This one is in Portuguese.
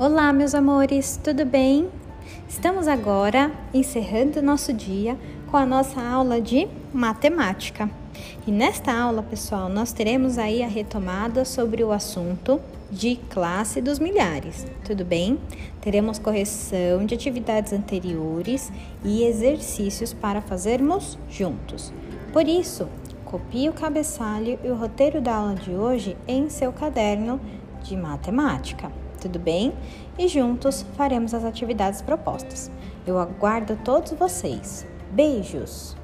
Olá, meus amores, tudo bem? Estamos agora encerrando nosso dia com a nossa aula de matemática. E nesta aula, pessoal, nós teremos aí a retomada sobre o assunto de classe dos milhares, tudo bem? Teremos correção de atividades anteriores e exercícios para fazermos juntos. Por isso, copie o cabeçalho e o roteiro da aula de hoje em seu caderno de matemática tudo bem? E juntos faremos as atividades propostas. Eu aguardo todos vocês. Beijos!